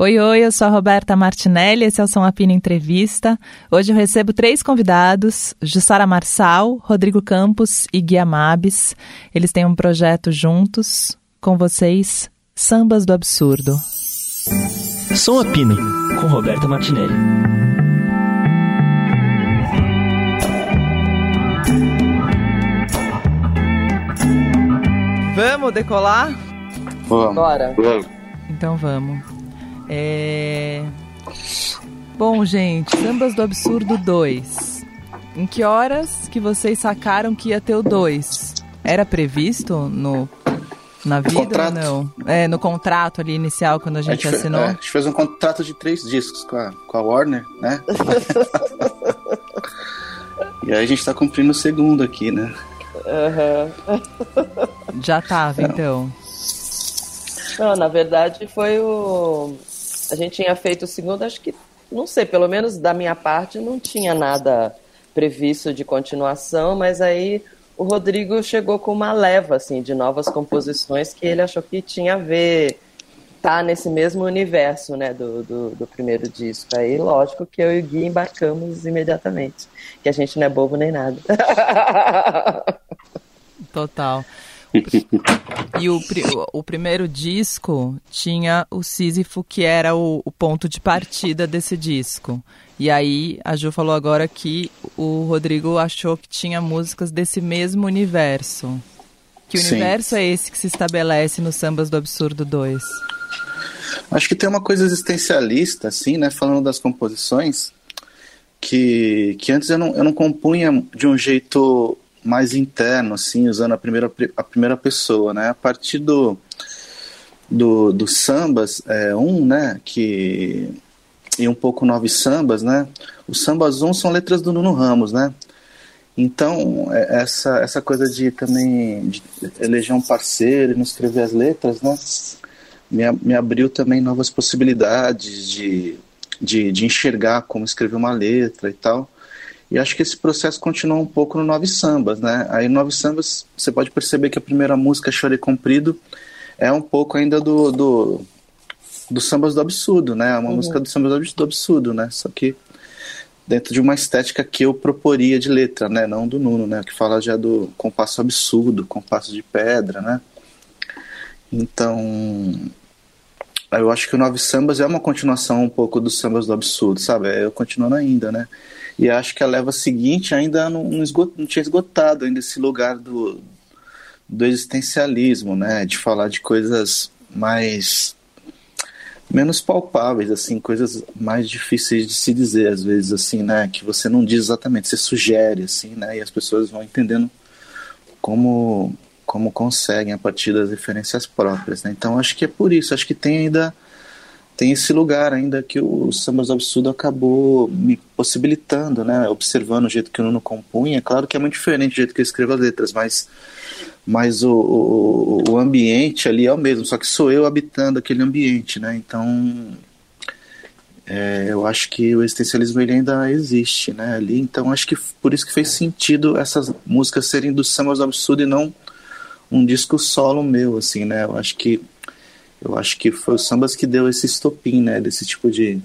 Oi, oi, eu sou a Roberta Martinelli, esse é o São Apino Entrevista. Hoje eu recebo três convidados, Jussara Marçal, Rodrigo Campos e Guia Mabes. Eles têm um projeto juntos, com vocês, Sambas do Absurdo. Som Apino, com Roberta Martinelli. Vamos decolar? Vamos. Bora. Vamos. Então vamos. É... Bom, gente, Sambas do Absurdo 2. Em que horas que vocês sacaram que ia ter o 2? Era previsto no na vida contrato. ou não? É, no contrato ali inicial, quando a gente, a gente assinou? Fez, é, a gente fez um contrato de três discos com a, com a Warner, né? e aí a gente tá cumprindo o segundo aqui, né? Uhum. Já tava, não. então. Não, na verdade foi o. A gente tinha feito o segundo, acho que, não sei, pelo menos da minha parte, não tinha nada previsto de continuação, mas aí o Rodrigo chegou com uma leva assim de novas composições que ele achou que tinha a ver tá nesse mesmo universo né do, do, do, primeiro disco. Aí lógico que eu e o Gui embarcamos imediatamente que a gente não é bobo nem nada. Total e o, o, primeiro disco tinha o Sísifo, que era o, o, ponto de partida desse disco. E aí a Ju falou agora que o Rodrigo achou que tinha músicas desse mesmo universo. Que Sim. universo é esse que se estabelece no Sambas do Absurdo 2? Acho que tem uma coisa existencialista, assim, né? Falando das composições, que, que antes eu não, eu não compunha de um jeito mais interno, assim, usando a primeira, a primeira pessoa, né? A partir do, do, do sambas é, um, né? Que, e um pouco nove sambas, né? Os sambas um são letras do Nuno Ramos, né? Então, essa, essa coisa de também de eleger um parceiro e não escrever as letras, né? Me, me abriu também novas possibilidades de, de, de enxergar como escrever uma letra e tal. E acho que esse processo continua um pouco no Nove Sambas, né? Aí no Nove Sambas você pode perceber que a primeira música, Chorei Comprido, é um pouco ainda do, do, do Sambas do Absurdo, né? É uma uhum. música do Sambas do Absurdo, né? Só que dentro de uma estética que eu proporia de letra, né? Não do Nuno, né? Que fala já do compasso absurdo, compasso de pedra, né? Então, eu acho que o Nove Sambas é uma continuação um pouco dos Sambas do Absurdo, sabe? É continuando ainda, né? E acho que a leva seguinte ainda não, não, esgot, não tinha esgotado ainda esse lugar do, do existencialismo, né? De falar de coisas mais menos palpáveis, assim, coisas mais difíceis de se dizer às vezes, assim, né? Que você não diz exatamente, você sugere, assim, né? E as pessoas vão entendendo como como conseguem a partir das referências próprias, né? Então acho que é por isso, acho que tem ainda tem esse lugar ainda que o Sambas do Absurdo acabou me possibilitando, né? Observando o jeito que o Nuno compunha. Claro que é muito diferente do jeito que eu escrevo as letras, mas, mas o, o, o ambiente ali é o mesmo, só que sou eu habitando aquele ambiente, né? Então, é, eu acho que o existencialismo ele ainda existe, né? Ali, então acho que por isso que fez sentido essas músicas serem do Sambas do Absurdo e não um disco solo meu, assim, né? Eu acho que eu acho que foi o sambas que deu esse estopim, né, desse tipo de,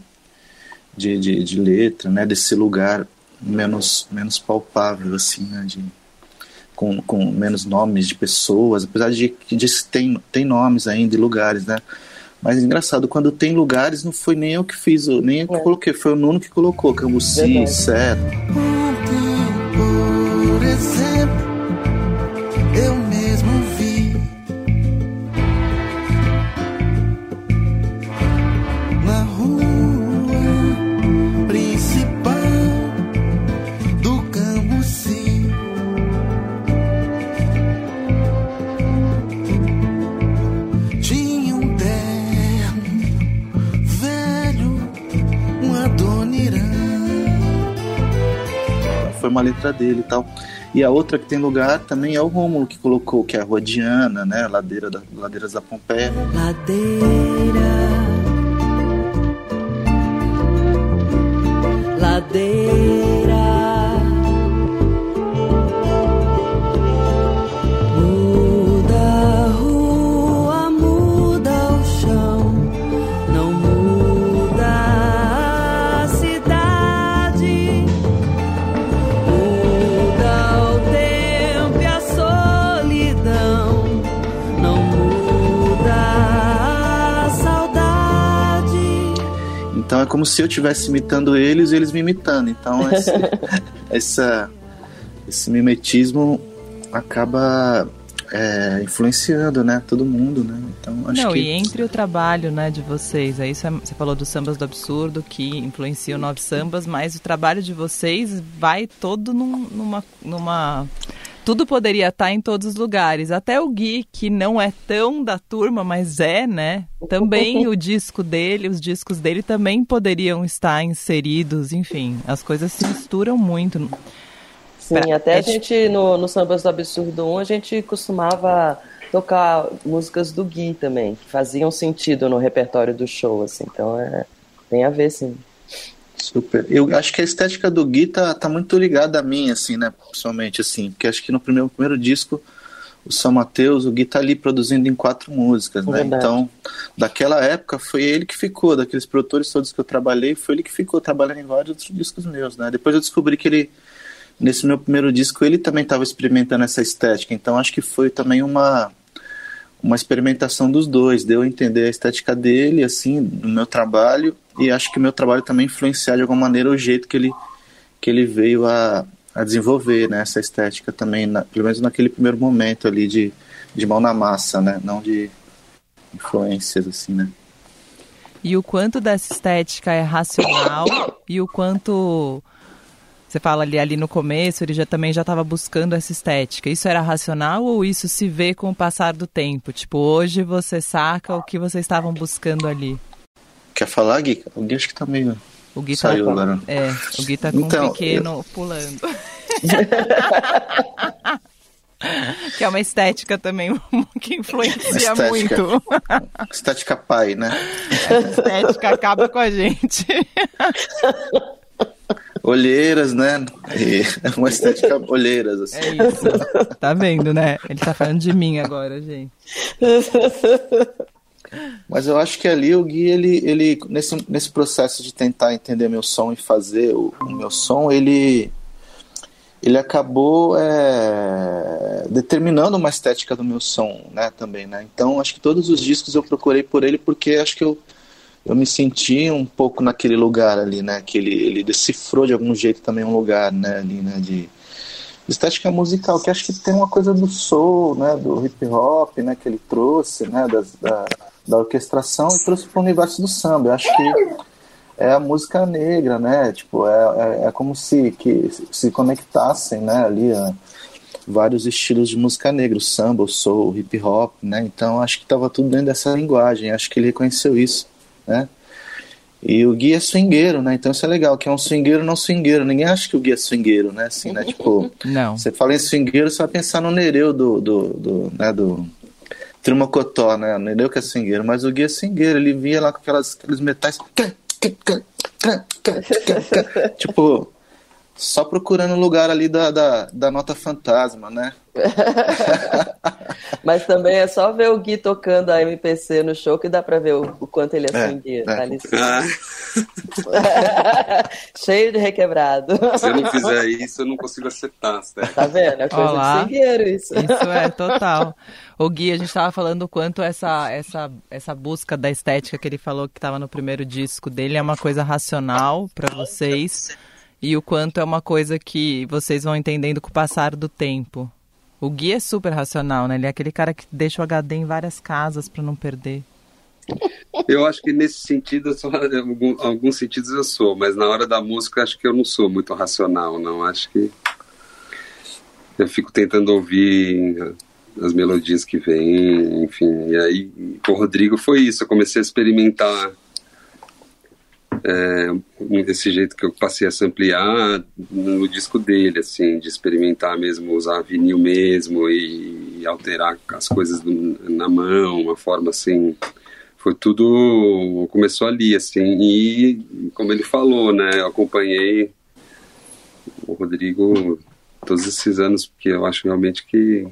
de, de, de, letra, né, desse lugar menos, menos palpável, assim, né, de, com, com menos nomes de pessoas, apesar de que tem, tem nomes ainda e lugares, né, mas engraçado, quando tem lugares, não foi nem eu que fiz, nem eu que é. coloquei, foi o Nuno que colocou, Cambuci, Certo. Dele e tal. E a outra que tem lugar também é o Rômulo que colocou, que é a Rua Diana, né? Ladeira da, Ladeiras da Pompeia. Ladeira, ladeira, Então é como se eu estivesse imitando eles e eles me imitando. Então esse, essa, esse mimetismo acaba é, influenciando, né, todo mundo, né? Então acho Não, que e entre o trabalho, né, de vocês, aí isso é- você falou dos sambas do absurdo que influenciam nove sambas, mas o trabalho de vocês vai todo num- numa, numa tudo poderia estar em todos os lugares. Até o Gui, que não é tão da turma, mas é, né? Também o disco dele, os discos dele também poderiam estar inseridos, enfim, as coisas se misturam muito. Sim, Pra- até é a gente no, no Sambas do Absurdo 1, a gente costumava tocar músicas do Gui também, que faziam sentido no repertório do show, assim. Então é, tem a ver, sim. Super. Eu acho que a estética do Gui tá, tá muito ligada a mim, assim, né? Pessoalmente, assim. Porque acho que no primeiro, primeiro disco, o São Mateus, o Gui tá ali produzindo em quatro músicas, né? Verdade. Então, daquela época, foi ele que ficou, daqueles produtores todos que eu trabalhei, foi ele que ficou trabalhando em vários outros discos meus, né? Depois eu descobri que ele, nesse meu primeiro disco, ele também estava experimentando essa estética. Então, acho que foi também uma uma experimentação dos dois, deu a entender a estética dele, assim, no meu trabalho, e acho que o meu trabalho também influenciar de alguma maneira o jeito que ele, que ele veio a, a desenvolver, né, essa estética também, na- pelo menos naquele primeiro momento ali de, de mão na massa, né, não de influências, assim, né. E o quanto dessa estética é racional e o quanto você fala ali, ali no começo, ele já também já estava buscando essa estética. Isso era racional ou isso se vê com o passar do tempo? Tipo, hoje você saca o que vocês estavam buscando ali. Quer falar, Gui? O Gui acho que tá meio... O Gui tá, Saiu agora. é, o Gui tá com Então, um pequeno pulando. que é uma estética também que influencia estética. muito. Estética pai, né. Essa estética acaba com a gente. Olheiras, né, e uma estética olheiras, assim. É isso. Tá vendo, né? Ele tá falando de mim agora, gente. Mas eu acho que ali o Gui, ele, ele nesse, nesse processo de tentar entender meu som e fazer o, o meu som, ele, ele acabou é, determinando uma estética do meu som, né, também, né? Então, acho que todos os discos eu procurei por ele porque acho que eu, eu me senti um pouco naquele lugar ali, né? Que ele, ele decifrou de algum jeito também um lugar, né, ali, né, de estética musical, que acho que tem uma coisa do soul, né, do hip hop, né, que ele trouxe, né, das, da, da orquestração e trouxe para o universo do samba. Eu acho que é a música negra, né, tipo, é, é, é como se que se conectassem, né, ali a, vários estilos de música negra, o samba, o soul, o hip hop, né, então acho que estava tudo dentro dessa linguagem, acho que ele reconheceu isso, né, e o Gui é swingueiro, né? Então isso é legal, que é um swingueiro não swingueiro. Ninguém acha que o Gui é swingueiro, né? Assim, né? Tipo, Não. você fala em swingueiro, você vai pensar no Nereu do, do, do, né, do Trimocotó, né? O Nereu que é swingueiro, mas o Gui é swingueiro, ele vinha lá com aquelas, aqueles metais. tipo, só procurando o lugar ali da, da, da nota fantasma, né? Mas também é só ver o Gui tocando a MPC no show que dá pra ver o, o quanto ele é É, swingueiro. é. Tá ali Ah, cheio de requebrado. se eu não fizer isso, eu não consigo acertar, certo? Tá vendo? É coisa Olá. de swingueiro isso. Isso é total. O Gui, a gente estava falando o quanto essa, essa, essa busca da estética que ele falou que estava no primeiro disco dele é uma coisa racional para vocês e o quanto é uma coisa que vocês vão entendendo com o passar do tempo. O Gui é super racional, né? Ele é aquele cara que deixa o HD em várias casas para não perder. Eu acho que nesse sentido, eu sou, em alguns sentidos eu sou, mas na hora da música acho que eu não sou muito racional, não. Acho que eu fico tentando ouvir as melodias que vêm, enfim. E aí, com o Rodrigo foi isso, eu comecei a experimentar é, desse jeito que eu passei a samplear no disco dele, assim, de experimentar mesmo, usar vinil mesmo e, alterar as coisas na mão, uma forma assim. Foi tudo começou ali assim. E como ele falou né eu acompanhei o Rodrigo todos esses anos porque eu acho realmente que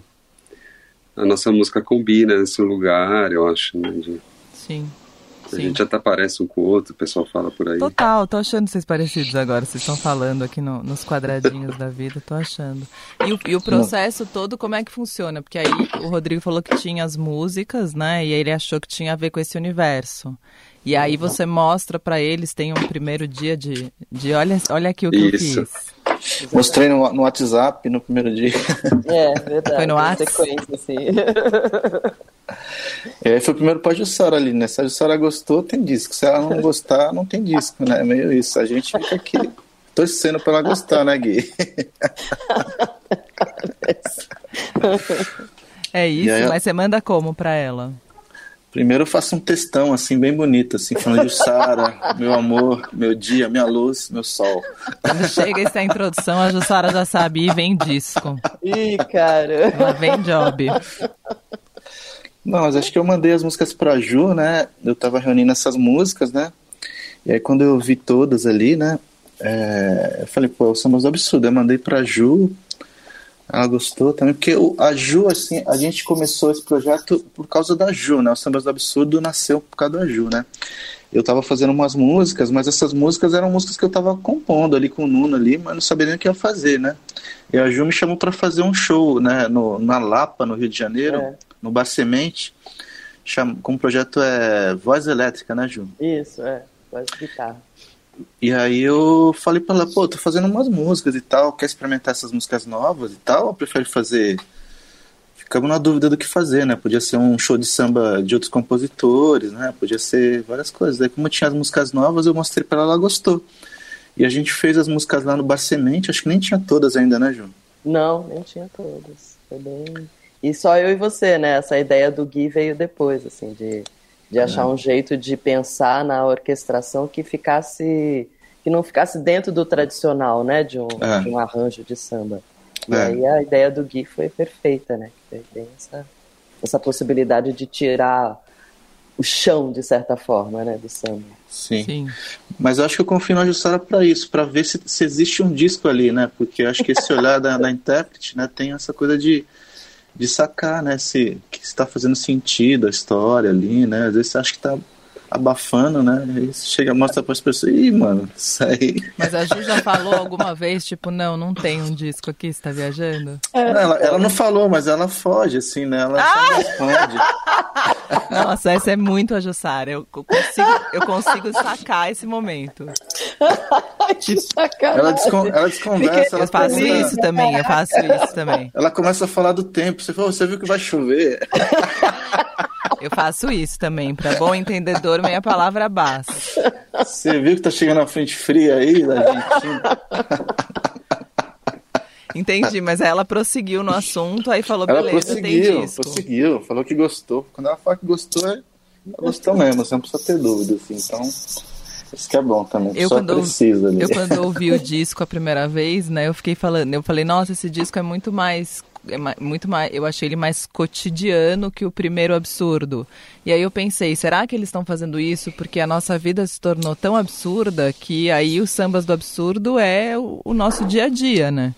a nossa música combina nesse lugar eu acho né, de- Sim. A Sim. gente até parece um com o outro, o pessoal fala por aí. Total, tô achando vocês parecidos agora. Vocês estão falando aqui no- nos quadradinhos da vida, tô achando. E o, e o processo todo, como é que funciona? Porque aí o Rodrigo falou que tinha as músicas, né? E ele achou que tinha a ver com esse universo. E aí você mostra pra eles, tem um primeiro dia de, de olha, olha aqui o que Isso. eu fiz. Mostrei no, no WhatsApp no primeiro dia. É, verdade. Foi no uma Whats? sequência, assim. E aí foi o primeiro pra Jussara ali, né? Se a Jussara gostou, tem disco. Se ela não gostar, não tem disco, né? É meio isso. A gente fica aqui torcendo pra ela gostar, né, Gui? É isso, aí- mas você manda como pra ela? Primeiro eu faço um textão, assim, bem bonito, assim, falando de Jussara, meu amor, meu dia, minha luz, meu sol. Quando chega essa introdução, a Jussara já sabe e vem disco. Ih, cara. Ela vem job. Não, mas acho que eu mandei as músicas pra Ju, né? Eu tava reunindo essas músicas, né? E aí quando eu vi todas ali, né? é, eu falei, pô, somos absurdo. Eu mandei pra Ju, ela gostou também, porque o- a Ju, assim, a gente começou esse projeto por causa da Ju, né? O Sambas do Absurdo nasceu por causa da Ju, né? Eu tava fazendo umas músicas, mas essas músicas eram músicas que eu tava compondo ali com o Nuno ali, mas não sabia nem o que ia fazer, né? E a Ju me chamou pra fazer um show, né? No, na Lapa, no Rio de Janeiro, É. no Bar Semente, cham... com o projeto é Voz Elétrica, né, Ju? Isso, é. Voz de guitarra. E aí eu falei pra ela, pô, tô fazendo umas músicas e tal, quer experimentar essas músicas novas e tal, ou prefere fazer... Ficamos na dúvida do que fazer, né? Podia ser um show de samba de outros compositores, né? Podia ser várias coisas. Aí como tinha as músicas novas, eu mostrei pra ela, ela gostou. E a gente fez as músicas lá no Bar Semente, acho que nem tinha todas ainda, né, Ju? Não, nem tinha todas. Foi bem. E só eu e você, né? Essa ideia do Gui veio depois, assim, de, de achar um jeito de pensar na orquestração que ficasse. que não ficasse dentro do tradicional, né? De um, É. de um arranjo de samba. E É. aí a ideia do Gui foi perfeita, né? Bem essa, essa possibilidade de tirar o chão, de certa forma, né? Do samba. Sim. Sim. Mas eu acho que eu confio na Jussara para isso, para ver se, se existe um disco ali, né? Porque eu acho que esse olhar da, da intérprete, né, tem essa coisa de, de sacar, né? Se que está fazendo sentido a história ali, né? Às vezes você acha que tá abafando, né? Aí você chega, mostra para as pessoas, ih, mano, isso aí. Mas a Ju já falou alguma vez, tipo, não, não tem um disco aqui, você tá viajando? Ela, ela não falou, mas ela foge, assim, né? Ela só responde. Nossa, essa é muito a Jussara. Eu consigo, eu consigo sacar esse momento. Que sacanagem. Ela, descon, ela desconversa, ela Eu faço pergunta- isso também, eu faço isso também. Ela começa a falar do tempo. Você falou, você viu que vai chover? Eu faço isso também. Pra bom entendedor, meia palavra basta. Você viu que tá chegando a frente fria aí da Argentina? Entendi, mas ela prosseguiu no assunto, aí falou, Ela beleza, tem prosseguiu, disco. prosseguiu, falou que gostou. Quando ela fala que gostou, é- ela gostou mesmo, você não precisa ter dúvida, assim. Então, isso que é bom também. Eu só quando, precisa ali. eu quando ouvi o disco a primeira vez, né, eu fiquei falando, eu falei, nossa, esse disco é muito mais, é muito mais, eu achei ele mais cotidiano que o primeiro absurdo. E aí eu pensei, será que eles estão fazendo isso porque a nossa vida se tornou tão absurda que aí os sambas do absurdo é o, o nosso dia a dia, né?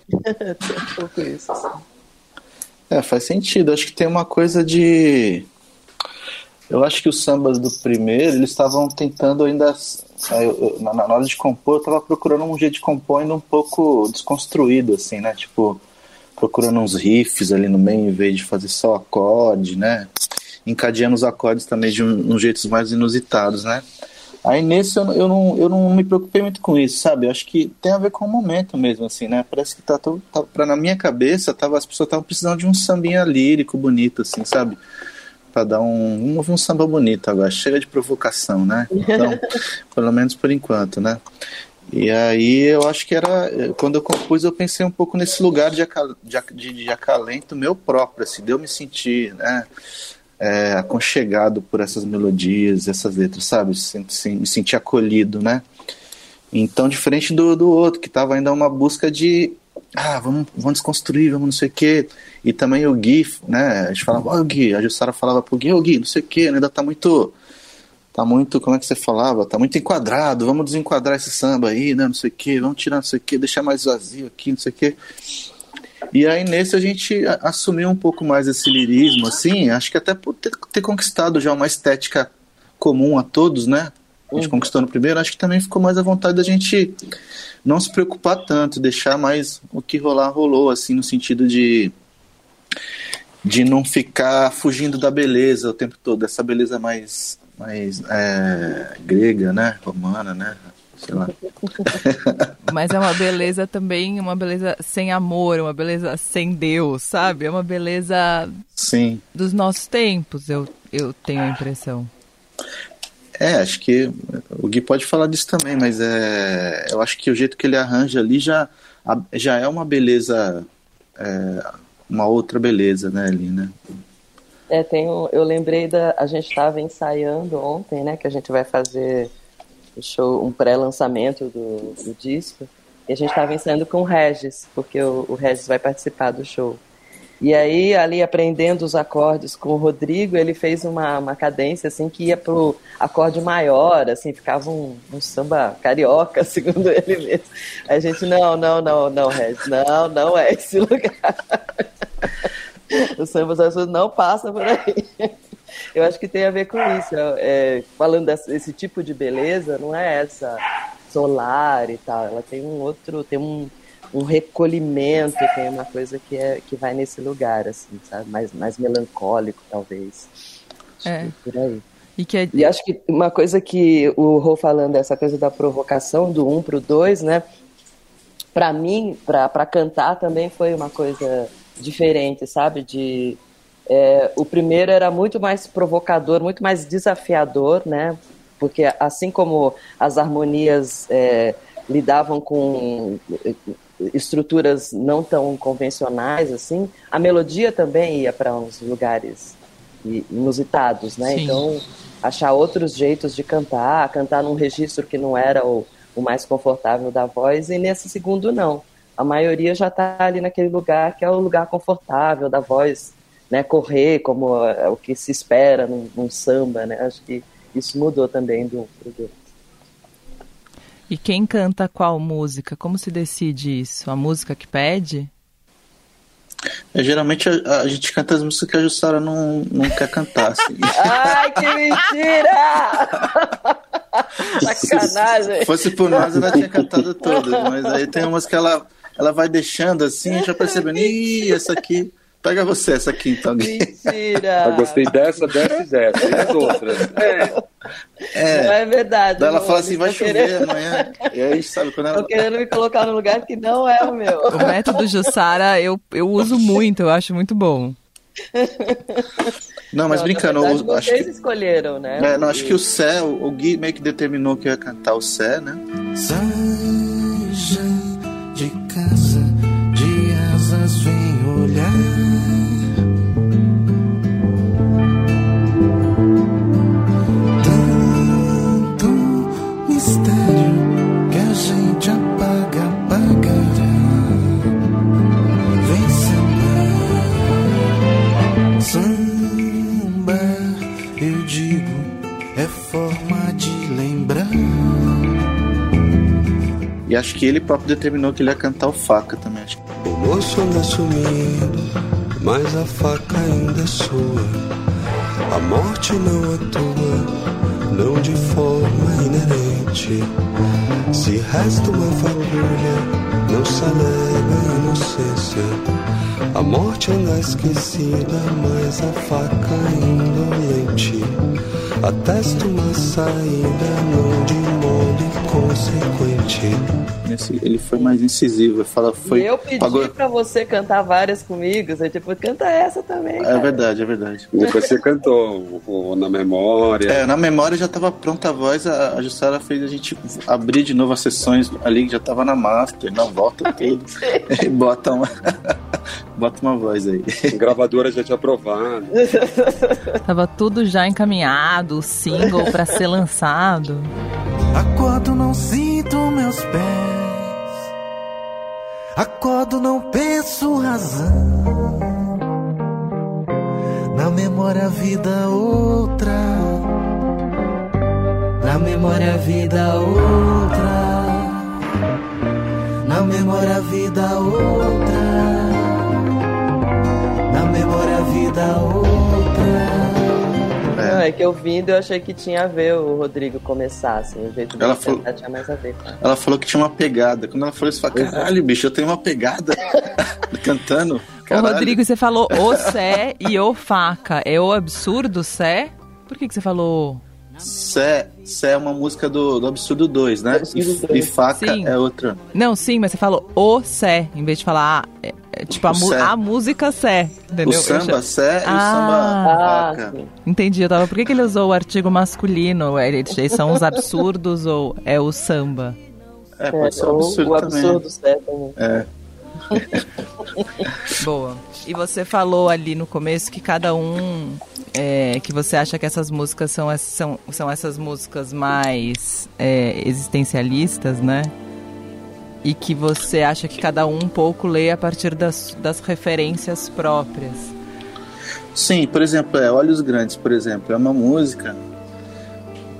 É, faz sentido. Acho que tem uma coisa de. Eu acho que os sambas do primeiro, eles estavam tentando ainda. eu- na, hora de compor, eu tava procurando um jeito de compor ainda um pouco desconstruído, assim, né? Tipo, procurando uns riffs ali no meio, em vez de fazer só acorde, né? Encadeando os acordes também de um, uns jeitos mais inusitados, né? Aí nesse eu, não- eu, não, eu não me preocupei muito com isso, sabe? Eu acho que tem a ver com o momento mesmo, assim, né? Parece que tá, todo, tá pra, na minha cabeça, tava, as pessoas estavam precisando de um sambinha lírico, bonito, assim, sabe? Pra dar um. Vamos ouvir um samba bonito agora, chega de provocação, né? Então, pelo menos por enquanto, né? E aí eu acho que era. Quando eu compus, eu pensei um pouco nesse lugar de, acal, de, de, de acalento meu próprio, assim, de eu me sentir, né? é, aconchegado por essas melodias, essas letras, sabe? Me sentir acolhido, né? Então, diferente do, do outro, que tava ainda uma busca de. Ah, vamos, vamos desconstruir, vamos não sei o quê. E também o Gui, né? A gente falava, ó, Gui, a Jussara falava pro Gui, ô Gui, não sei o quê, ainda tá muito. Tá muito, como é que você falava? Tá muito enquadrado, vamos desenquadrar esse samba aí, né? Não sei o quê, vamos tirar não sei o quê, deixar mais vazio aqui, não sei o quê. E aí nesse a gente assumiu um pouco mais esse lirismo, assim, acho que até por ter, ter conquistado já uma estética comum a todos, né? A gente conquistou no primeiro, acho que também ficou mais à vontade da gente não se preocupar tanto, deixar mais o que rolar rolou, assim, no sentido de de não ficar fugindo da beleza o tempo todo, essa beleza mais mais é, grega, né, romana, né, sei lá. Mas é uma beleza também, uma beleza sem amor, uma beleza sem Deus, sabe? É uma beleza Sim. dos nossos tempos, eu, eu tenho a impressão. É, acho que o Gui pode falar disso também, mas é, eu acho que o jeito que ele arranja ali já, já é uma beleza, é, uma outra beleza, né, ali, né? É, tem um, eu lembrei da. A gente estava ensaiando ontem, né? Que a gente vai fazer o show, um pré-lançamento do, do disco. E a gente estava ensaiando com o Regis, porque o, o Regis vai participar do show. E aí, ali aprendendo os acordes com o Rodrigo, ele fez uma, uma cadência assim que ia pro acorde maior, assim, ficava um, um samba carioca, segundo ele mesmo. A gente, não, não, não, não, Regis, não, não é esse lugar. O samba pessoas não passa por aí. Eu acho que tem a ver com isso. É, falando desse esse tipo de beleza, não é essa solar e tal. Ela tem um outro, tem um, um recolhimento, tem uma coisa que, é, que vai nesse lugar, assim, sabe? Mais, mais melancólico, talvez. Acho É. que por aí. E que é, E acho que uma coisa que o Rô falando, essa coisa da provocação do um pro dois, né? Pra mim, pra cantar também foi uma coisa diferente, sabe? De é, o primeiro era muito mais provocador, muito mais desafiador, né? Porque assim como as harmonias é, lidavam com eh, estruturas não tão convencionais assim, a melodia também ia para uns lugares inusitados, né? Sim. Então achar outros jeitos de cantar, cantar num registro que não era o, o mais confortável da voz e nesse segundo não. A maioria já está ali naquele lugar que é o lugar confortável da voz, né? Correr como é o que se espera num, num samba, né? Acho que isso mudou também do, do e quem canta qual música? Como se decide isso? A música que pede? É, geralmente a, a gente canta as músicas que a Jussara não, não quer cantar, assim. Ai, que mentira! Sacanagem. Se fosse por nós, ela tinha cantado todas, mas aí tem umas que ela, ela vai deixando assim, já percebendo, ih, essa aqui, pega você essa aqui então. Mentira! Eu gostei dessa, dessa e dessa. E as outras? É, Não É, é verdade. daí ela fala assim, vai chover querendo- amanhã, e aí, sabe, quando ela... Estão querendo me colocar num lugar que não é o meu. O método Jussara eu, eu uso muito, eu acho muito bom. Não, mas Não, brincando, na eu verdade, acho vocês que... escolheram, né? É, não, acho que o Sé, o Gui meio que determinou que eu ia cantar o Sé, né? Saja forma de lembrar. E acho que ele próprio determinou que ele ia cantar o Faca também, acho O moço anda sumindo, mas a faca ainda é sua. A morte não atua, não de forma inerente. Se resta uma fagulha, não se alega a inocência. A morte anda esquecida, mas a faca indolente. Atesta uma saída, não de modo inconsequente. Ele foi mais incisivo, fala, foi... e eu pedi pagou- pra você cantar várias comigo. Você tipo, canta essa também. É cara. verdade, é verdade. depois você cantou o, o Na Memória. É, na memória já estava pronta a voz, a, a Jussara fez a gente abrir de novo as sessões ali que já estava na master, na volta tudo. e bota uma, bota uma voz aí. Gravadora já tinha aprovado. Tava tudo já encaminhado, o single pra ser lançado. Acordo, não sinto meus pés. Acordo, não penso razão. Na memória, vida outra. Na memória, vida outra. Na memória, vida outra. Na memória, vida outra. É que ouvindo eu achei que tinha a ver o Rodrigo começar, assim, o jeito Ela falou- tinha mais a ver. com- Ela falou que tinha uma pegada. Quando ela falou isso, eu falei, caralho, bicho, eu tenho uma pegada cantando. Ô, Caralho. Rodrigo, você falou o Sé e o Faca. É o absurdo Sé? Por que, que você falou? Sé, Sé é uma música do, do Absurdo 2, né? Absurdo E, 2. e Faca Sim. é outra. Não, sim, mas você falou o Sé, em vez de falar. ah, é- é tipo, a, O mu- Sé. a música Sé. Entendeu? O samba Sé e o Ah. samba Ah, Faca. sim. Entendi, eu tava. Por que, que ele usou o artigo masculino? Eles eles são os absurdos ou é o samba? É, pode ser um ou absurdo, o também. absurdo certo também. É. Boa. E você falou ali no começo que cada um. é, que você acha que essas músicas são, são, são essas músicas mais é, existencialistas, né? E que você acha que cada um um pouco lê a partir das, das referências próprias. Sim, por exemplo, é Olhos Grandes, por exemplo, é uma música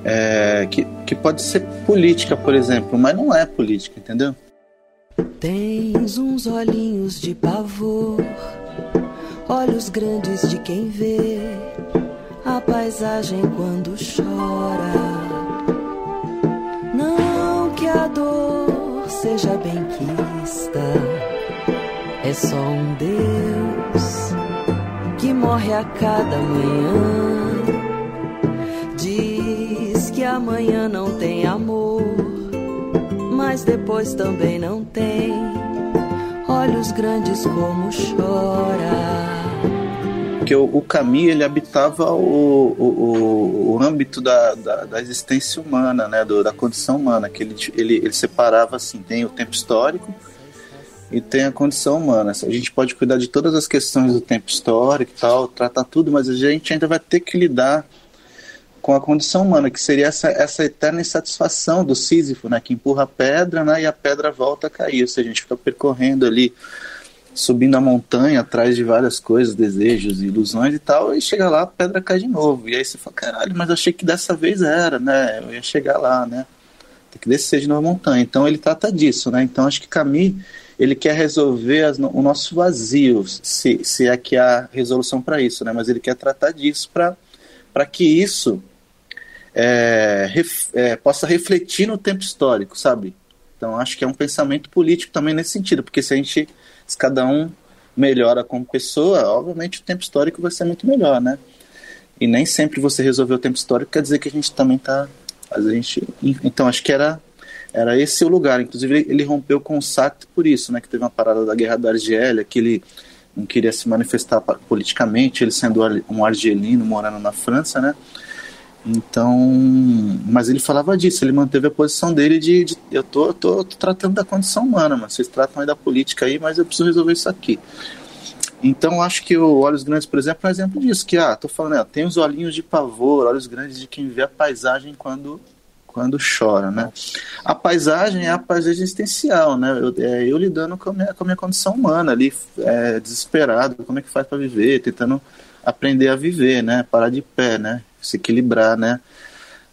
é, que, que pode ser política, por exemplo, mas não é política, entendeu? Tens uns olhinhos de pavor, olhos grandes de quem vê a paisagem quando chora. Não que a dor seja bem quista, é só um Deus que morre a cada manhã. Diz que amanhã não tem mas depois também não tem olhos grandes como chora. Porque o, o ele habitava o, o, o, o âmbito da, da, da existência humana, né, do, da condição humana, que ele, ele, ele separava assim, tem o tempo histórico e tem a condição humana. A gente pode cuidar de todas as questões do tempo histórico e tal, tratar tudo, mas a gente ainda vai ter que lidar com a condição humana, que seria essa, essa eterna insatisfação do Sísifo, né, que empurra a pedra né, e a pedra volta a cair. Ou seja, a gente fica percorrendo ali, subindo a montanha atrás de várias coisas, desejos, ilusões e tal, e chega lá, a pedra cai de novo. E aí você fala, caralho, mas achei que dessa vez era, né? Eu ia chegar lá, né? Tem que descer de novo a montanha. Então ele trata disso, né? Então acho que Camus, ele quer resolver as, o nosso vazio, se, se é que há resolução para isso, né? Mas ele quer tratar disso para que isso é, ref, é, possa refletir no tempo histórico, sabe? Então acho que é um pensamento político também nesse sentido, porque se a gente, se cada um melhora como pessoa, obviamente o tempo histórico vai ser muito melhor, né? E nem sempre você resolver o tempo histórico quer dizer que a gente também tá, a gente, então acho que era era esse o lugar. Inclusive ele rompeu com o Sartre por isso, né? Que teve uma parada da Guerra da Argélia, que ele não queria se manifestar politicamente, ele sendo um argelino morando na França, né? Então, mas ele falava disso, ele manteve a posição dele de, de eu tô, tô, tô, tratando da condição humana, mas vocês tratam aí da política aí, mas eu preciso resolver isso aqui. Então, acho que o Olhos Grandes, por exemplo, é um exemplo disso, que, ah, tô falando, ó, tem os olhinhos de pavor, olhos grandes de quem vê a paisagem quando, quando chora, né? A paisagem é a paisagem existencial, né? Eu, é, eu lidando com a, minha, com a minha condição humana ali, é, desesperado, como é que faz para viver, tentando aprender a viver, né? Parar de pé, né? Se equilibrar, né?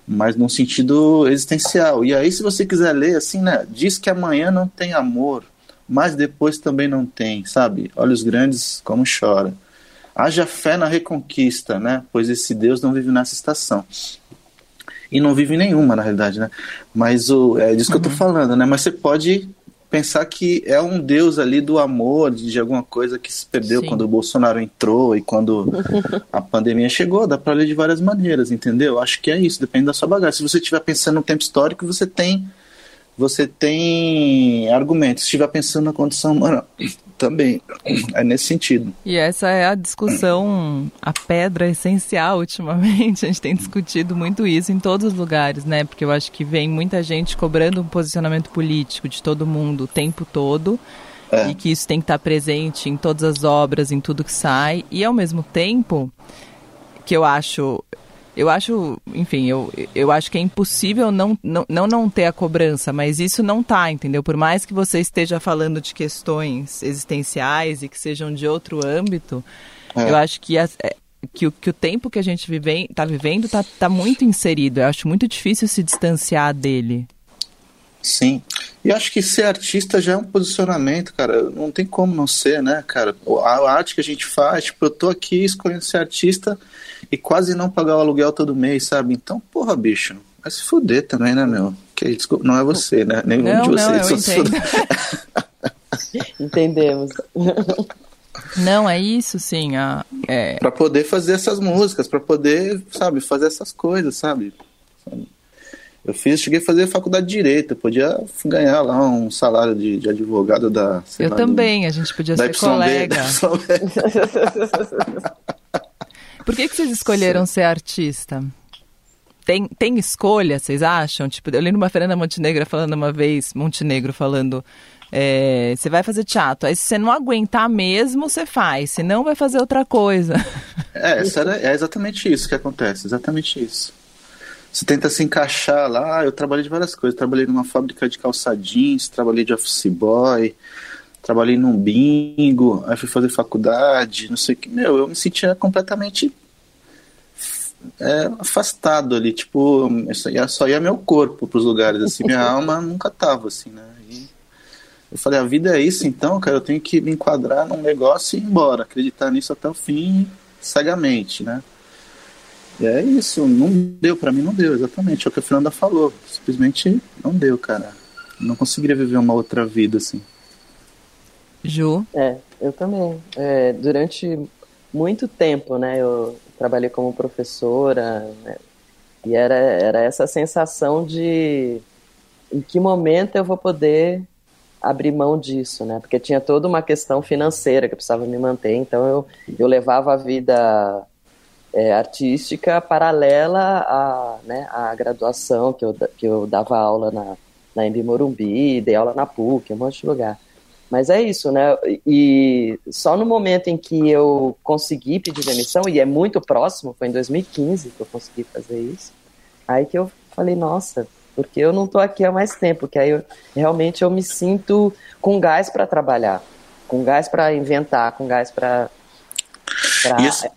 Mas num sentido existencial. E aí, se você quiser ler, assim, né? Diz que amanhã não tem amor, mas depois também não tem, sabe? Olhos grandes como chora. Haja fé na reconquista, né? Pois esse Deus não vive nessa estação. E não vive nenhuma, na realidade, né? Mas o, é disso que uhum. eu tô falando, né? Mas você pode pensar que é um Deus ali do amor, de alguma coisa que se perdeu Sim. quando o Bolsonaro entrou e quando a pandemia chegou. Dá para ler de várias maneiras, entendeu? Acho que é isso, depende da sua bagagem. Se você estiver pensando no tempo histórico, você tem você tem argumentos. Se estiver pensando na condição humana, também é nesse sentido. E essa é a discussão, a pedra essencial ultimamente. A gente tem discutido muito isso em todos os lugares, né? Porque eu acho que vem muita gente cobrando um posicionamento político de todo mundo o tempo todo. É. E que isso tem que estar presente em todas as obras, em tudo que sai. E ao mesmo tempo, que eu acho eu acho, enfim, eu, eu acho que é impossível não, não, não, não ter a cobrança, mas isso não tá, entendeu? Por mais que você esteja falando de questões existenciais e que sejam de outro âmbito, é. eu acho que, a, que, o, que o tempo que a gente vive, tá vivendo tá, tá muito inserido. Eu acho muito difícil se distanciar dele. Sim. E acho que ser artista já é um posicionamento, cara. Não tem como não ser, né, cara? A arte que a gente faz, tipo, eu tô aqui escolhendo ser artista e quase não pagar o aluguel todo mês, sabe? Então, porra, bicho, vai se fuder também, né, meu? Que, desculpa, não é você, né? Nenhum Não, de não, vocês. eu entendo. Entendemos. Não, é isso, sim. A, é, Pra poder fazer essas músicas, pra poder, sabe, fazer essas coisas, sabe? Eu fiz, cheguei a fazer faculdade de direito, eu podia ganhar lá um salário de, de advogado da. sei eu lá, também, a gente podia Da ser YB, colega. Por que, que vocês escolheram ser artista? Tem, tem escolha, vocês acham? Tipo, eu lembro uma Fernanda Montenegro falando uma vez, Montenegro falando, é, você vai fazer teatro, aí se você não aguentar mesmo, você faz, senão vai fazer outra coisa. É, era- é exatamente isso que acontece, exatamente isso. Você tenta se encaixar lá, eu trabalhei de várias coisas, trabalhei numa fábrica de calça jeans, trabalhei de office boy, trabalhei num bingo, aí fui fazer faculdade, não sei o que, meu, eu me sentia completamente é, afastado ali, tipo, só ia, só ia meu corpo pros lugares, assim, minha alma nunca tava, assim, né, e eu falei, a vida é isso então, cara, eu tenho que me enquadrar num negócio e ir embora, acreditar nisso até o fim, cegamente, né, e é isso, não deu, pra mim não deu, exatamente, é o que a Fernanda falou, simplesmente não deu, cara, não conseguiria viver uma outra vida, assim. Ju, É, eu também. É, durante muito tempo, né, eu trabalhei como professora, né, e era, era essa sensação de em que momento eu vou poder abrir mão disso, né? Porque tinha toda uma questão financeira que eu precisava me manter, então eu, eu levava a vida é, artística paralela à, né, à graduação, que eu, que eu dava aula na, na Embi Morumbi, dei aula na PUC, um monte de lugar. Mas é isso, né? E só no momento em que eu consegui pedir demissão, e é muito próximo, foi em 2015 que eu consegui fazer isso, aí que eu falei, nossa, porque eu não tô aqui há mais tempo, que aí eu, realmente eu me sinto com gás para trabalhar, com gás para inventar, com gás para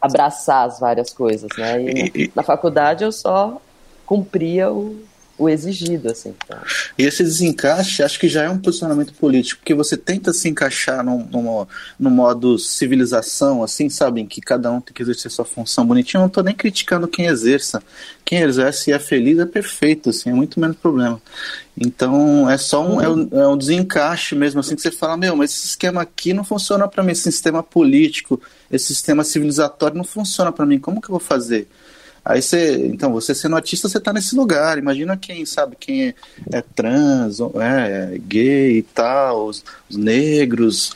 abraçar as várias coisas, né? E- e- na faculdade eu só cumpria o, o exigido, assim. então. E esse desencaixe, acho que já é um posicionamento político, porque você tenta se encaixar num, num, num modo civilização, assim, sabe, em que cada um tem que exercer sua função bonitinha. Eu não tô nem criticando quem exerça. Quem exerce e é feliz é perfeito, assim, é muito menos problema. Então, é só um, é um, é um desencaixe mesmo, assim, que você fala, meu, mas esse esquema aqui não funciona para mim, esse sistema político, esse sistema civilizatório não funciona para mim, como que eu vou fazer? Aí você, então, você sendo artista, você tá nesse lugar. Imagina quem, sabe, quem é, é trans, ou é, gay e tal, os, os negros.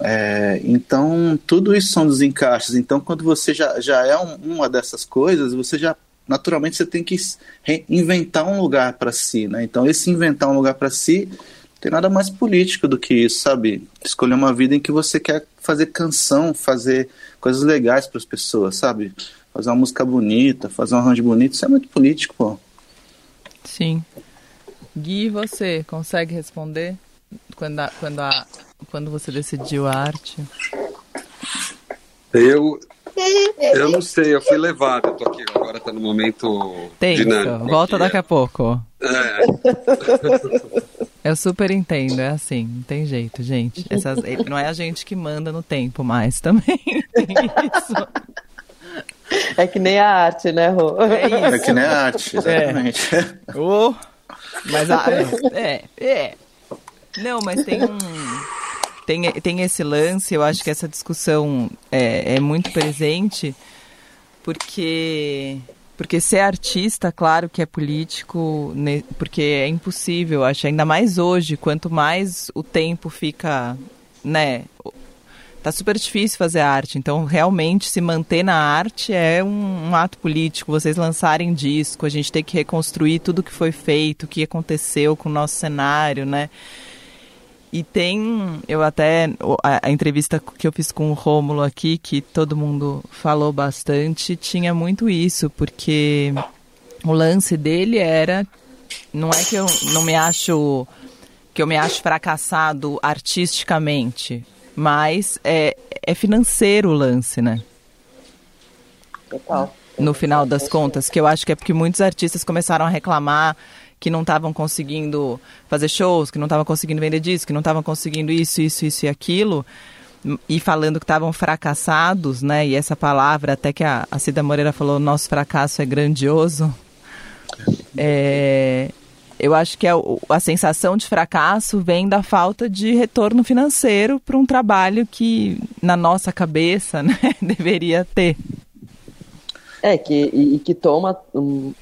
é, então, tudo isso são desencaixes. Então, quando você já, já é um- uma dessas coisas, você já, naturalmente, você tem que inventar um lugar para si, né? Então, esse inventar um lugar para si tem nada mais político do que isso, sabe? Escolher uma vida em que você quer fazer canção, fazer coisas legais para as pessoas, sabe? Fazer uma música bonita, fazer um arranjo bonito, isso é muito político, pô. sim. Gui, você consegue responder quando, a- quando, a, quando você decidiu a arte? Eu, eu não sei, eu fui levado, eu tô aqui agora, tá no momento Tenso, dinâmico. volta aqui. daqui a pouco. É, Eu super entendo, é assim, não tem jeito, gente. Essas, não é a gente que manda no tempo mais também. Tem isso. É que nem a arte, né, Rô? É É isso. que nem a arte, exatamente. Oh, mas a, é, é. Não, mas tem um. Tem, tem esse lance, eu acho que essa discussão é, é muito presente, porque. Porque ser artista, claro que é político, ne- porque é impossível, acho, ainda mais hoje, quanto mais o tempo fica, né, tá super difícil fazer arte. Então, realmente, se manter na arte é um, um ato político. Vocês lançarem disco, a gente tem que reconstruir tudo que foi feito, o que aconteceu com o nosso cenário, né? E tem, eu até, a, a entrevista que eu fiz com o Rômulo aqui, que todo mundo falou bastante, tinha muito isso, porque o lance dele era, não é que eu não me acho, que eu me acho fracassado artisticamente, mas é, é financeiro o lance, né? Total. no final das contas, que eu acho que é porque muitos artistas começaram a reclamar que não estavam conseguindo fazer shows, que não estavam conseguindo vender disco, que não estavam conseguindo isso, isso, isso e aquilo. e falando que estavam fracassados, né? E essa palavra, até que a, a Cida Moreira falou, nosso fracasso é grandioso. É, eu acho que a, a sensação de fracasso vem da falta de retorno financeiro para um trabalho que, na nossa cabeça, né, deveria ter. É, que, e, e que toma um,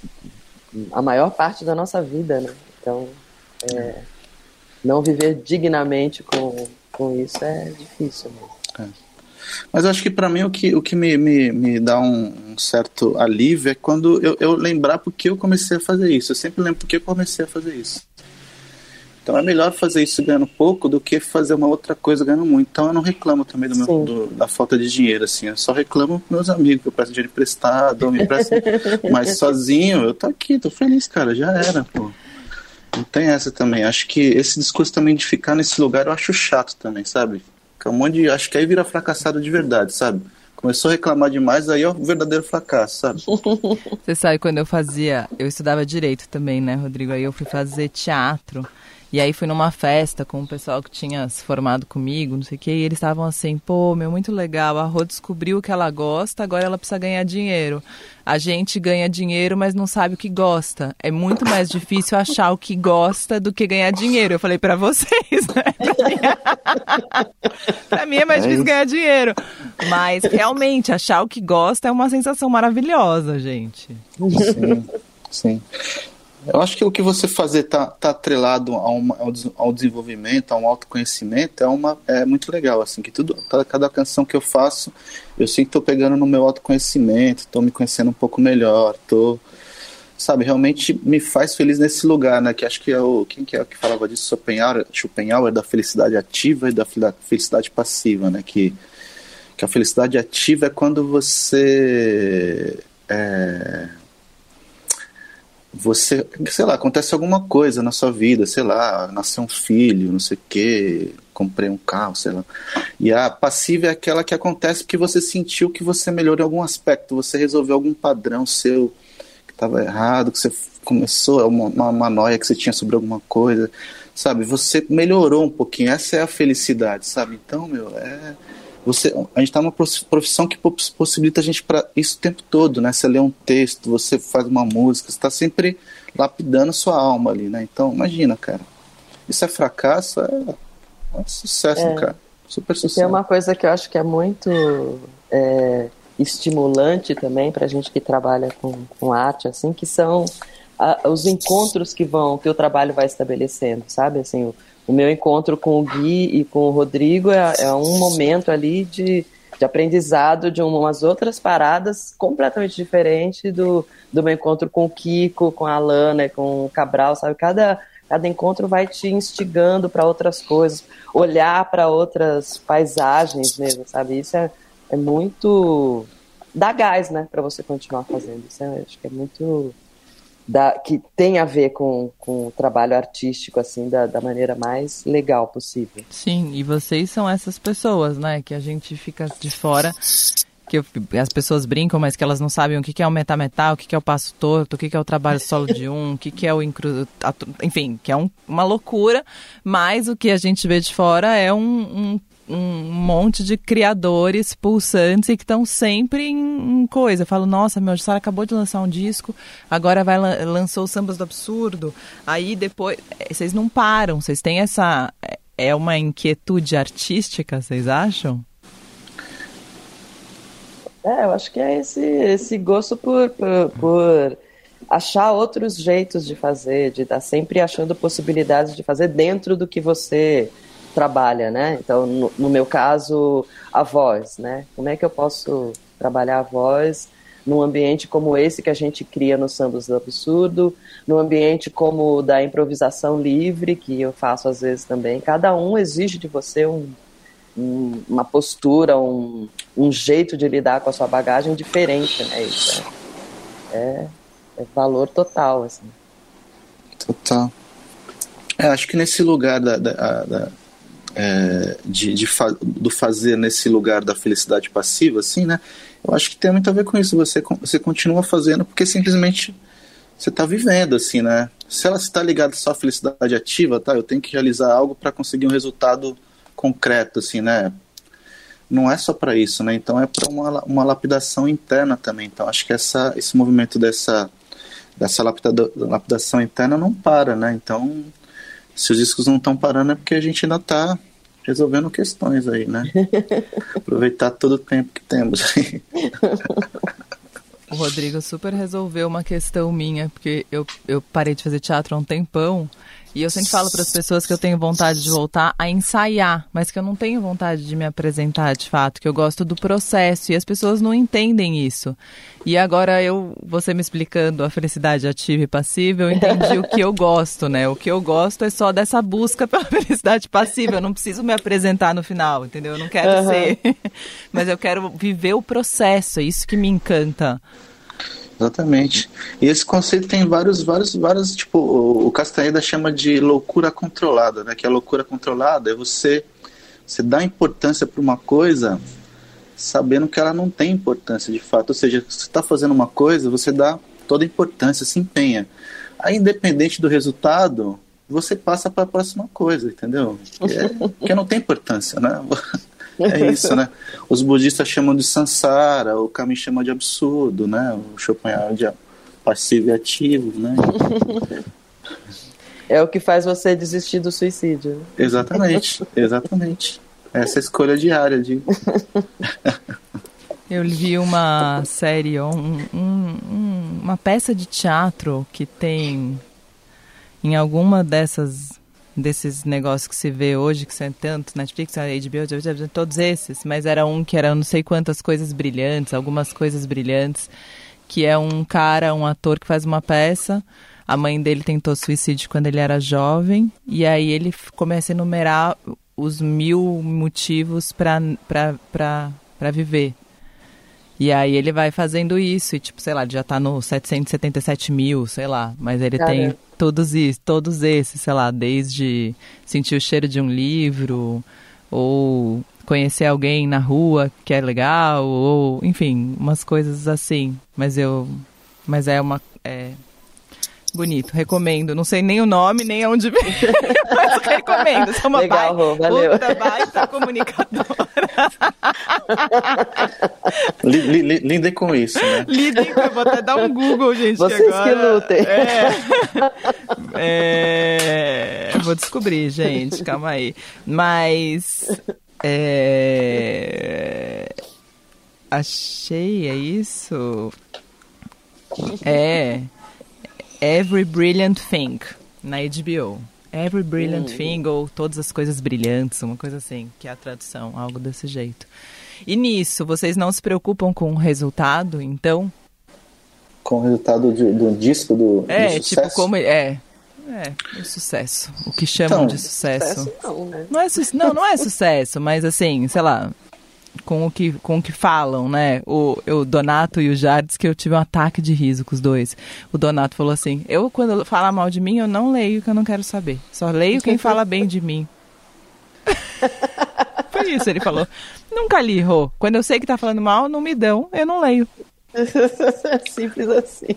a maior parte da nossa vida, né? Então, é, não viver dignamente com, com isso é difícil mesmo. É. Mas acho que para mim o que, o que me, me, me dá um, um certo alívio é quando eu, eu lembrar porque eu comecei a fazer isso. Eu sempre lembro porque eu comecei a fazer isso. Então é melhor fazer isso ganhando pouco do que fazer uma outra coisa ganhando muito. Então eu não reclamo também do meu, do, da falta de dinheiro, assim. Eu só reclamo com meus amigos, que eu peço dinheiro emprestado, me emprestam. Mas sozinho, eu tô aqui, tô feliz, cara, já era, pô. Não tem essa também. Acho que esse discurso também de ficar nesse lugar eu acho chato também, sabe? Que é um monte de. Acho que aí vira fracassado de verdade, sabe? Começou a reclamar demais, aí é o verdadeiro fracasso, sabe? Você sabe, quando eu fazia. Eu estudava direito também, né, Rodrigo? Aí eu fui fazer teatro. E aí fui numa festa com o pessoal que tinha se formado comigo, não sei o que, e eles estavam assim, pô, meu, muito legal, a Rô descobriu o que ela gosta, agora ela precisa ganhar dinheiro. A gente ganha dinheiro, mas não sabe o que gosta. É muito mais difícil achar o que gosta do que ganhar dinheiro. Eu falei para vocês, né? pra mim é mais é difícil ganhar dinheiro. Mas realmente, achar o que gosta é uma sensação maravilhosa, gente. Sim, sim. Eu acho que o que você fazer tá, tá atrelado a uma, ao, desenvolvimento, a um autoconhecimento, é, uma, é muito legal, assim, que tudo, cada canção que eu faço, eu sinto que tô pegando no meu autoconhecimento, tô me conhecendo um pouco melhor, tô, sabe, realmente me faz feliz nesse lugar, né, que acho que é o, quem que é que falava disso, Schopenhauer, Schopenhauer da felicidade ativa e da felicidade passiva, né, que, que a felicidade ativa é quando você... É, você, sei lá, acontece alguma coisa na sua vida, sei lá, nasceu um filho, não sei o quê, comprei um carro, sei lá. E a passiva é aquela que acontece porque você sentiu que você melhorou em algum aspecto, você resolveu algum padrão seu que estava errado, que você começou uma, uma, noia que você tinha sobre alguma coisa, sabe? Você melhorou um pouquinho, essa é a felicidade, sabe? Então, meu, é você, a gente está numa profissão que possibilita a gente para isso o tempo todo, né? Você lê um texto, você faz uma música, você está sempre lapidando sua alma ali, né? Então, imagina, cara. Isso é fracasso, é, é sucesso, é. cara. Super sucesso. tem uma coisa que eu acho que é muito é, estimulante também para a gente que trabalha com, com arte, assim, que são a, os encontros que vão, que o trabalho vai estabelecendo, sabe? Assim, o, o meu encontro com o Gui e com o Rodrigo é, é um momento ali de, de aprendizado de umas outras paradas completamente diferentes do, do meu encontro com o Kiko, com a Alana, com o Cabral, sabe? Cada, cada encontro vai te instigando para outras coisas, olhar para outras paisagens mesmo, sabe? Isso é, é muito. dá gás, né, para você continuar fazendo. Isso é, acho que é muito da, que tem a ver com, com o trabalho artístico, assim, da, da maneira mais legal possível. Sim, e vocês são essas pessoas, né, que a gente fica de fora, que eu, as pessoas brincam, mas que elas não sabem o que, que é o metametal, o que, que é o passo torto, o que, que é o trabalho solo de um, o que, que é o incru... enfim, que é um, uma loucura, mas o que a gente vê de fora é um, um um monte de criadores pulsantes e que estão sempre em, coisa. Eu falo, nossa, meu, Sara acabou de lançar um disco, agora vai lançou o Sambas do Absurdo. Aí depois, eh, vocês não param, vocês têm essa é, é uma inquietude artística, vocês acham? É, eu acho que é esse, esse gosto por, por, por achar outros jeitos de fazer, de estar tá sempre achando possibilidades de fazer dentro do que você trabalha, né? Então, no, no, meu caso, a voz, né? Como é que eu posso trabalhar a voz num ambiente como esse que a gente cria no Sambos do Absurdo, num ambiente como o da improvisação livre, que eu faço às vezes também. Cada um exige de você um, um, uma postura, um, um, jeito de lidar com a sua bagagem diferente, né? Isso é, é, é valor total, assim. Total. É, acho que nesse lugar da, da, da é, de, de fa do fazer nesse lugar da felicidade passiva, assim, né? Eu acho que tem muito a ver com isso. Você, você continua fazendo porque simplesmente você está vivendo, assim, né? Se ela está ligada só à felicidade ativa, tá? Eu tenho que realizar algo para conseguir um resultado concreto, assim, né? não é só para isso, né? Então é para uma, uma lapidação interna também. Então acho que essa, esse movimento dessa, dessa lapida, lapidação interna não para, né? Então, se os discos não estão parando é porque a gente ainda está resolvendo questões aí, né? Aproveitar todo o tempo que temos. o Rodrigo super resolveu uma questão minha, porque eu, eu parei de fazer teatro há um tempão e eu sempre falo para as pessoas que eu tenho vontade de voltar a ensaiar, mas que eu não tenho vontade de me apresentar de fato, que eu gosto do processo e as pessoas não entendem isso. E agora eu, você me explicando a felicidade ativa e passiva, eu entendi o que eu gosto, né? O que eu gosto é só dessa busca pela felicidade passiva. Eu não preciso me apresentar no final, entendeu? Eu não quero uhum. ser, mas eu quero viver o processo. É isso que me encanta. Exatamente. E esse conceito tem vários, vários, vários, tipo, o Castaneda chama de loucura controlada, né? Que a loucura controlada é você, você dá importância para uma coisa sabendo que ela não tem importância de fato. Ou seja, você está fazendo uma coisa, você dá toda a importância, se empenha. Aí, independente do resultado, você passa para a próxima coisa, entendeu? É, porque não tem importância, né? É isso, né? Os budistas chamam de sansara, o Kami chama de absurdo, né? O Schopenhauer de passivo e ativo, né? É o que faz você desistir do suicídio. Exatamente, exatamente. Essa é a escolha diária de. Eu vi uma série, um, um, uma peça de teatro que tem em alguma dessas desses negócios que se vê hoje, que são tanto Netflix, HBO, todos esses, mas era um que era não sei quantas coisas brilhantes, algumas coisas brilhantes, que é um cara, um ator que faz uma peça. A mãe dele tentou suicídio quando ele era jovem, e aí ele começa a enumerar os mil motivos para viver. E aí ele vai fazendo isso, e tipo, sei lá, já tá no 777 mil, sei lá, mas ele Caramba. tem todos isso, todos esses, sei lá, desde sentir o cheiro de um livro, ou conhecer alguém na rua que é legal, ou enfim, umas coisas assim. Mas eu. Mas é uma. É, Bonito, recomendo. Não sei nem o nome, nem aonde vem, mas recomendo. Sou uma Legal, baita, valeu. puta baita comunicadora. Lidem com isso, né? Lidem, eu vou até dar um Google, gente. Vocês que, agora, que lutem. É, é, vou descobrir, gente, calma aí. Mas... É, achei, é isso? É... Every Brilliant Thing, na HBO. Every Brilliant hum. Thing, ou Todas as Coisas Brilhantes, uma coisa assim, que é a tradução, algo desse jeito. E nisso, vocês não se preocupam com o resultado, então? Com o resultado de, do disco do, é, do tipo, como. É, é, o sucesso. O que chamam então, de sucesso. sucesso não, né? não, é su não, não é sucesso, mas assim, sei lá, com o que, com o que falam, né? O, o Donato e o Jardes, que eu tive um ataque de riso com os dois. O Donato falou assim: Eu, quando fala mal de mim, eu não leio, que eu não quero saber. Só leio quem fala bem de mim. Foi isso, ele falou. Nunca li, Rô. Quando eu sei que tá falando mal, não me dão, eu não leio. Simples assim.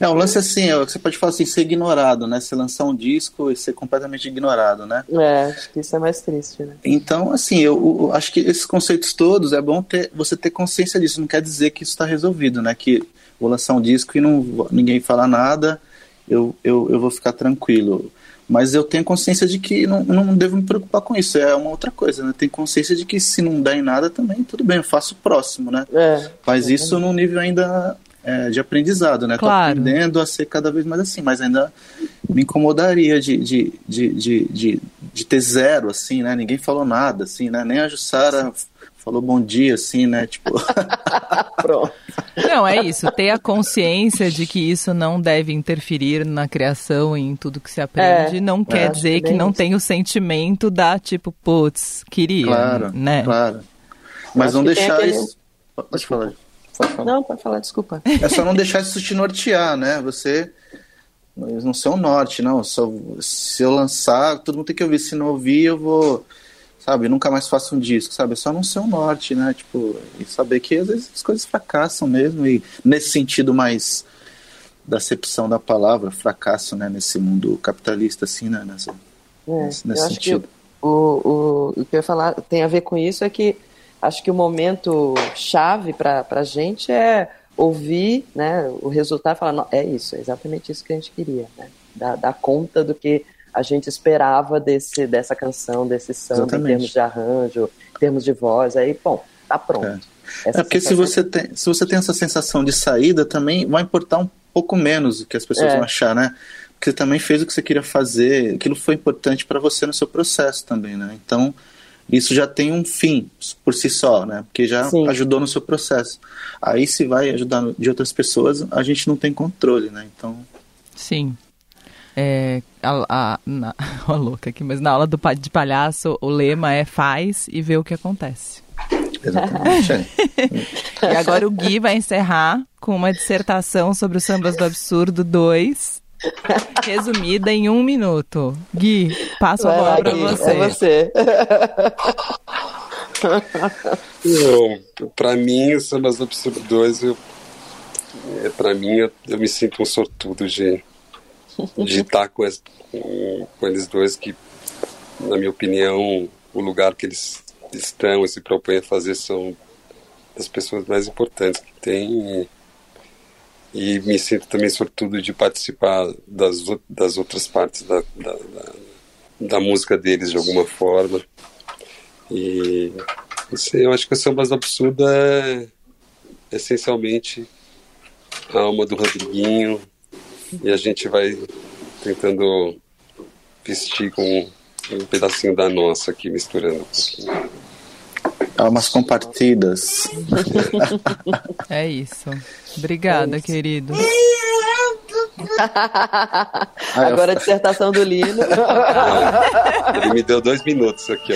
É, o lance assim, é, você pode falar assim, ser ignorado, né? Você lançar um disco e ser completamente ignorado, né? É, acho que isso é mais triste, né? Então, assim, eu, eu acho que esses conceitos todos, é bom ter, você ter consciência disso. Não quer dizer que isso está resolvido, né? Que vou lançar um disco e não ninguém fala nada, eu, eu, eu vou ficar tranquilo. Mas eu tenho consciência de que não, não devo me preocupar com isso. É uma outra coisa, né? Tenho consciência de que se não der em nada também, tudo bem, eu faço o próximo, né? É, Faz isso num nível ainda é, de aprendizado, né? Claro. Tô aprendendo a ser cada vez mais assim, mas ainda me incomodaria de, de, de, de, de, de ter zero, assim, né? Ninguém falou nada, assim, né? Nem a Jussara falou bom dia, assim, né? Tipo. Pronto. Não, é isso. Ter a consciência de que isso não deve interferir na criação e em tudo que se aprende, é, não quer dizer que, que não tem o sentimento da, tipo, putz, queria. Claro, né? claro. Mas não deixar aquele... isso. Pode falar. Pode falar. Não, pode falar, desculpa. É só não deixar isso te nortear, né? Você não ser um norte, não. Só, se eu lançar, todo mundo tem que ouvir. Se não ouvir, eu vou, sabe, nunca mais faço um disco, sabe? É só não ser um norte, né? Tipo, e saber que às vezes as coisas fracassam mesmo. E nesse sentido mais da acepção da palavra, fracasso, né? Nesse mundo capitalista, assim, né? Nessa, é, nesse, nesse sentido. o, o, o que eu ia falar tem a ver com isso é que acho que o momento chave para a gente é ouvir né, o resultado e falar, é isso, é exatamente isso que a gente queria, né? Dar, dar conta do que a gente esperava desse, dessa canção, desse samba, exatamente. em termos de arranjo, em termos de voz, aí, bom, tá pronto. É. é porque se você, tem, se você tem essa sensação de saída, também vai importar um pouco menos o que as pessoas é. vão achar, né? Porque você também fez o que você queria fazer, aquilo foi importante para você no seu processo também, né? Então, isso já tem um fim por si só, né? Porque já Sim. ajudou no seu processo. Aí se vai ajudar de outras pessoas, a gente não tem controle, né? Então. Sim. É, a, a, na, a louca aqui, mas na aula do, de palhaço o lema é faz e vê o que acontece. Exatamente. É. e agora o Gui vai encerrar com uma dissertação sobre os sambas do absurdo 2 Resumida em um minuto. Gui, passo a bola para você. É você. Para mim, o Sambas do Absurdo 2, eu, é, para mim, eu, eu, me sinto um sortudo de, de estar com, com, com eles dois, que, na minha opinião, o lugar que eles estão e se propõem a fazer são das pessoas mais importantes que tem. E, e me sinto também sortudo de participar das, das outras partes da, da, da, da música deles de alguma forma. E sei, eu acho que o Sambas do Absurdo é essencialmente a alma do Rodriguinho e a gente vai tentando vestir com um pedacinho da nossa aqui, misturando um pouquinho. Almas compartidas. É isso. Obrigada, é querido. Agora a dissertação do Lino. Ele me deu dois minutos aqui.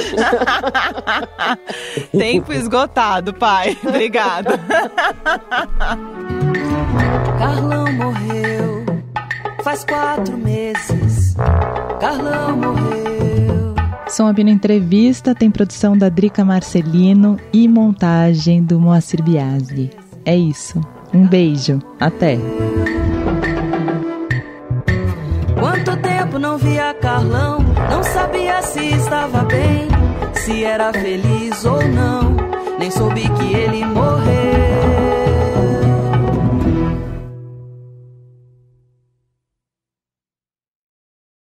Tempo esgotado, pai. Obrigada. Carlão morreu faz quatro meses. Carlão morreu. Som Abino Entrevista tem produção da Drica Marcelino e montagem do Moacir Biasi. É isso. Um beijo. Até. Quanto tempo não via Carlão, não sabia se estava bem, se era feliz ou não. Nem soube que ele morreu